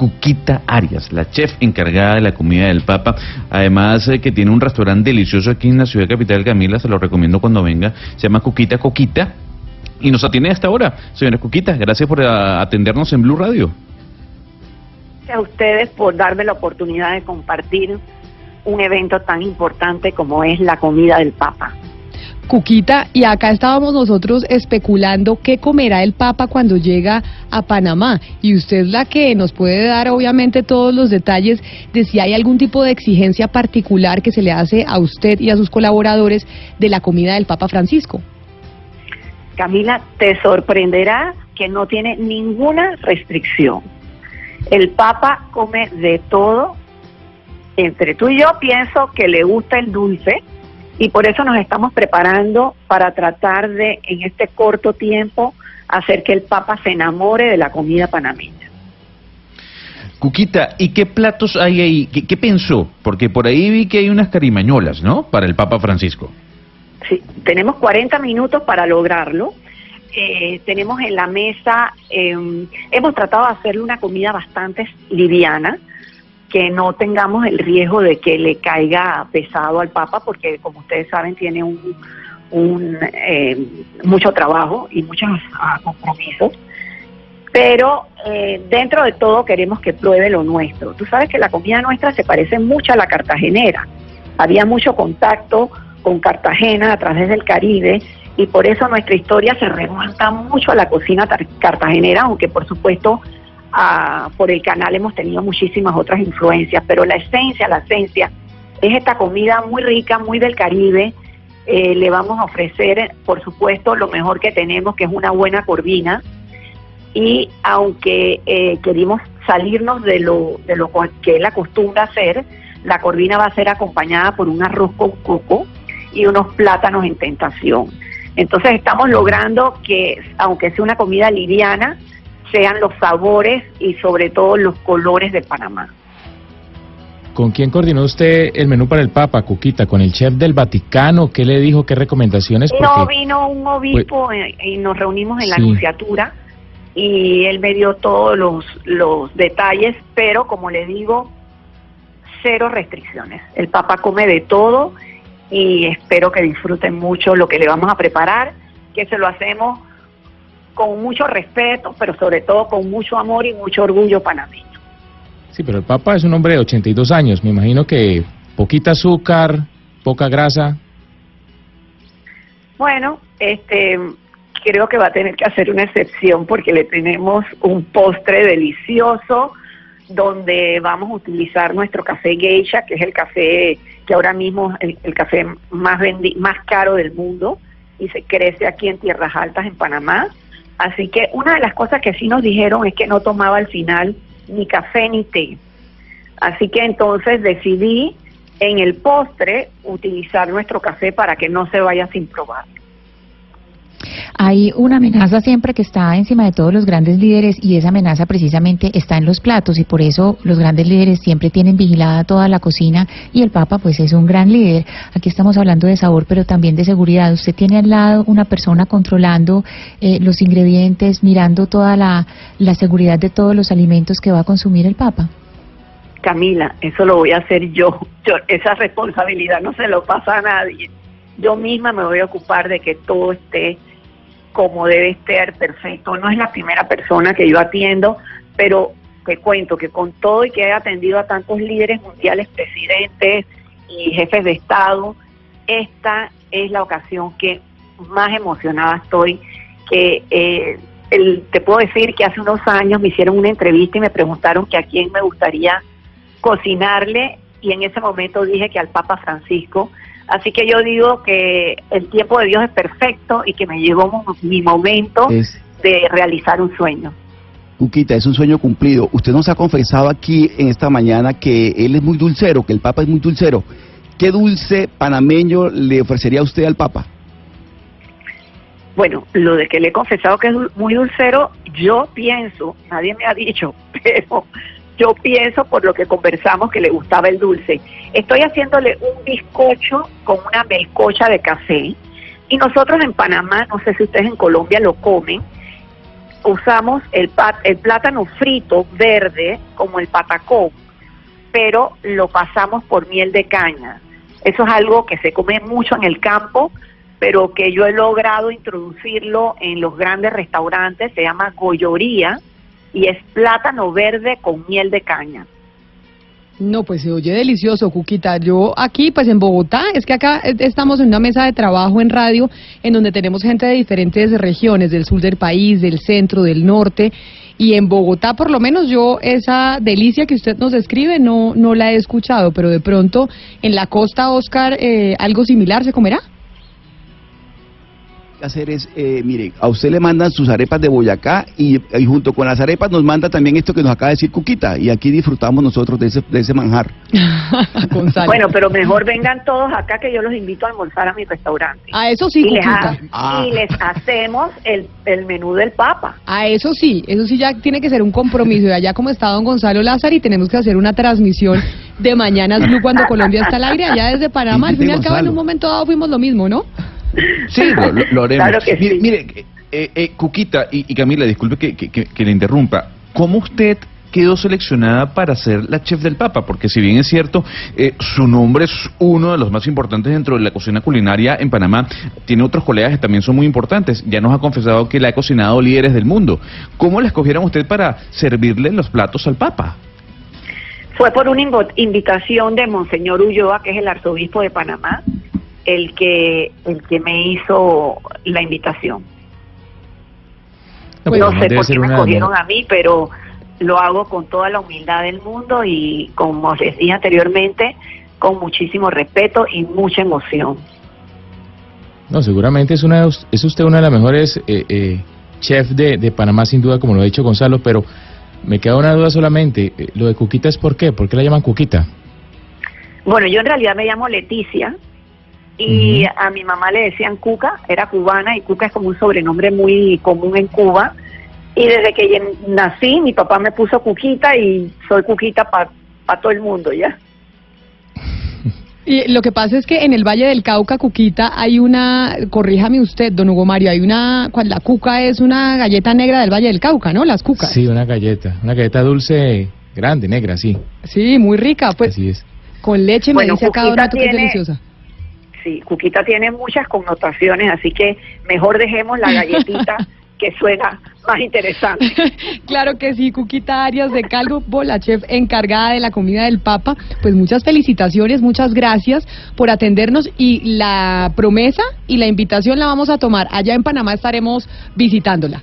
Cuquita Arias, la chef encargada de la comida del Papa. Además eh, que tiene un restaurante delicioso aquí en la ciudad capital, Camila, se lo recomiendo cuando venga. Se llama Cuquita Coquita y nos atiende hasta ahora. Señora Cuquita, gracias por ah, atendernos en Blue Radio. Gracias a ustedes por darme la oportunidad de compartir un evento tan importante como es la comida del Papa. Cuquita, y acá estábamos nosotros especulando qué comerá el Papa cuando llega a Panamá. Y usted es la que nos puede dar, obviamente, todos los detalles de si hay algún tipo de exigencia particular que se le hace a usted y a sus colaboradores de la comida del Papa Francisco. Camila, te sorprenderá que no tiene ninguna restricción. El Papa come de todo. Entre tú y yo pienso que le gusta el dulce y por eso nos estamos preparando para tratar de, en este corto tiempo, hacer que el Papa se enamore de la comida panameña. Cuquita, ¿y qué platos hay ahí? ¿Qué, pensó? Porque por ahí vi que hay unas carimañolas, ¿no? Para el Papa Francisco. Sí, tenemos 40 minutos para lograrlo. Eh, tenemos en la mesa, em, hemos tratado de hacerle una comida bastante liviana, que no tengamos el riesgo de que le caiga pesado al Papa, porque como ustedes saben tiene un, eh, mucho trabajo y muchos ah, compromisos. Pero eh, dentro de todo queremos que pruebe lo nuestro. Tú sabes que la comida nuestra se parece mucho a la cartagenera. Había mucho contacto con Cartagena a través del Caribe y por eso nuestra historia se remonta mucho a la cocina cartagenera, aunque por supuesto por el canal hemos tenido muchísimas otras influencias, pero la esencia, la esencia es esta comida muy rica, muy del Caribe. Eh, le vamos a ofrecer, por supuesto, lo mejor que tenemos, que es una buena corvina. Y aunque eh, queremos salirnos de lo, de lo que es la costumbre hacer, la corvina va a ser acompañada por un arroz con coco y unos plátanos en tentación. Entonces estamos logrando que, aunque sea una comida liviana, sean los sabores y sobre todo los colores de Panamá. ¿Con quién coordinó usted el menú para el Papa, Cuquita? ¿Con el chef del Vaticano? ¿Qué le dijo? ¿Qué recomendaciones? No, vino un obispo pues y nos reunimos en la anunciatura y él me dio todos los, los detalles, pero como le digo, cero restricciones. El Papa come de todo y espero que disfruten mucho lo que le vamos a preparar, que se lo hacemos con mucho respeto, pero sobre todo con mucho amor y mucho orgullo panameño. Sí, pero el Papa es un hombre de 82 años, me imagino que poquita azúcar, poca grasa. Bueno, este creo que va a tener que hacer una excepción porque le tenemos un postre delicioso donde vamos a utilizar nuestro café geisha, que es el café que ahora mismo es el, café más más caro del mundo y se crece aquí en Tierras Altas en Panamá Así que una de las cosas que sí nos dijeron es que no tomaba al final ni café ni té. Así que entonces decidí en el postre utilizar nuestro café para que no se vaya sin probar. Hay una amenaza siempre que está encima de todos los grandes líderes y esa amenaza precisamente está en los platos y por eso los grandes líderes siempre tienen vigilada toda la cocina y el Papa pues es un gran líder. Aquí estamos hablando de sabor pero también de seguridad. Usted tiene al lado una persona controlando eh, los ingredientes, mirando toda la, seguridad de todos los alimentos que va a consumir el Papa. Camila, eso lo voy a hacer yo. yo. Esa responsabilidad no se lo pasa a nadie. Yo misma me voy a ocupar de que todo esté como debe estar perfecto. No es la primera persona que yo atiendo, pero te cuento que con todo y que he atendido a tantos líderes mundiales, presidentes y jefes de Estado, esta es la ocasión que más emocionada estoy, que eh, te puedo decir que hace unos años me hicieron una entrevista y me preguntaron que a quién me gustaría cocinarle y en ese momento dije que al Papa Francisco Así que yo digo que el tiempo de Dios es perfecto y que me llegó mi momento de realizar un sueño. Cuquita, es un sueño cumplido. Usted nos ha confesado aquí en esta mañana que él es muy dulcero, que el Papa es muy dulcero. ¿Qué dulce panameño le ofrecería usted al Papa? Bueno, lo de que le he confesado que es muy dulcero, yo pienso, nadie me ha dicho, pero yo pienso por lo que conversamos que le gustaba el dulce. Estoy haciéndole un bizcocho con una melcocha de café y nosotros en Panamá, no sé si ustedes en Colombia lo comen, usamos el, el plátano frito verde como el patacón, pero lo pasamos por miel de caña. Eso es algo que se come mucho en el campo, pero que yo he logrado introducirlo en los grandes restaurantes, se llama goyoría y es plátano verde con miel de caña. No, pues se oye delicioso, Cuquita. Yo aquí, pues en Bogotá, es que acá estamos en una mesa de trabajo en radio en donde tenemos gente de diferentes regiones, del sur del país, del centro, del norte. Y en Bogotá, por lo menos yo, esa delicia que usted nos describe no, no la he escuchado, pero de pronto en la costa, Oscar, eh, algo similar se comerá. Que hacer es, eh, mire, a usted le mandan sus arepas de Boyacá y, y junto con las arepas nos manda también esto que nos acaba de decir Cuquita y aquí disfrutamos nosotros de ese, de ese manjar. Bueno, pero mejor vengan todos acá que yo los invito a almorzar a mi restaurante. a eso sí, y, les ha- Ah. y les hacemos el, el menú del Papa. A eso sí, eso sí ya tiene que ser un compromiso. Y allá como está don Gonzalo Lázaro y tenemos que hacer una transmisión de Mañanas Blue cuando Colombia está al aire, allá desde Panamá. Al fin y al cabo, en un momento dado fuimos lo mismo, ¿no? Sí, lo, lo- lo haremos. Claro que mire, sí. mire, eh, eh, Cuquita y, y Camila, disculpe que, que- que- que le interrumpa. ¿Cómo usted quedó seleccionada para ser la chef del Papa? Porque si bien es cierto, eh, su nombre es uno de los más importantes dentro de la cocina culinaria en Panamá, tiene otros colegas que también son muy importantes. Ya nos ha confesado que le ha cocinado líderes del mundo. ¿Cómo la escogieron usted para servirle los platos al Papa? Fue por una invitación de Monseñor Ulloa, que es el arzobispo de Panamá, el que, el que me hizo la invitación. Pues, no además sé por qué me escogieron a mí, pero lo hago con toda la humildad del mundo y, como les dije anteriormente, con muchísimo respeto y mucha emoción. No, seguramente es, una, es usted una de las mejores eh, eh, chefs de, de Panamá, sin duda, como lo ha dicho Gonzalo, pero me queda una duda solamente. eh, Lo de Cuquita es por qué? ¿Por qué la llaman Cuquita? Bueno, yo en realidad me llamo Leticia y a mi mamá le decían Cuca, era cubana y Cuca es como un sobrenombre muy común en Cuba. Y desde que yo nací, mi papá me puso Cuquita y soy Cuquita para todo el mundo, ¿ya? Y lo que pasa es que en el Valle del Cauca, Cuquita, hay una, corríjame usted, don Hugo Mario, hay una, cual- la cuca es una galleta negra del Valle del Cauca, ¿no? Las cucas. Sí, una galleta. Una galleta dulce, grande, negra, sí. Sí, muy rica, pues Así es. con leche me Bueno, dice acá Donato que es tiene- deliciosa. Sí, Cuquita tiene muchas connotaciones, así que mejor dejemos la galletita que suena más interesante. claro que sí, Cuquita Arias de Calvo, la chef encargada de la comida del Papa. Pues muchas felicitaciones, muchas gracias por atendernos y la promesa y la invitación la vamos a tomar. Allá en Panamá estaremos visitándola.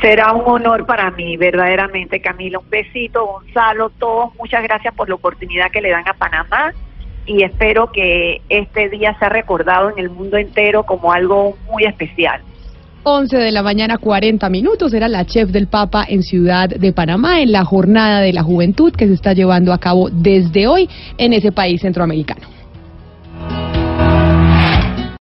Será un honor para mí, verdaderamente, Camila. Un besito, Gonzalo, todos. Muchas gracias por la oportunidad que le dan a Panamá y espero que este día sea recordado en el mundo entero como algo muy especial. 11 de la mañana, 40 minutos. Era la chef del Papa en Ciudad de Panamá, en la jornada de la juventud que se está llevando a cabo desde hoy en ese país centroamericano.